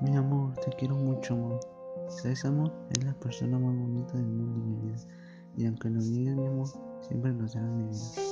Mi amor, te quiero mucho, amor. ¿Sabes, amor? Es la persona más bonita del mundo, mi vida. Y aunque lo niegues, mi amor, siempre lo será mi vida.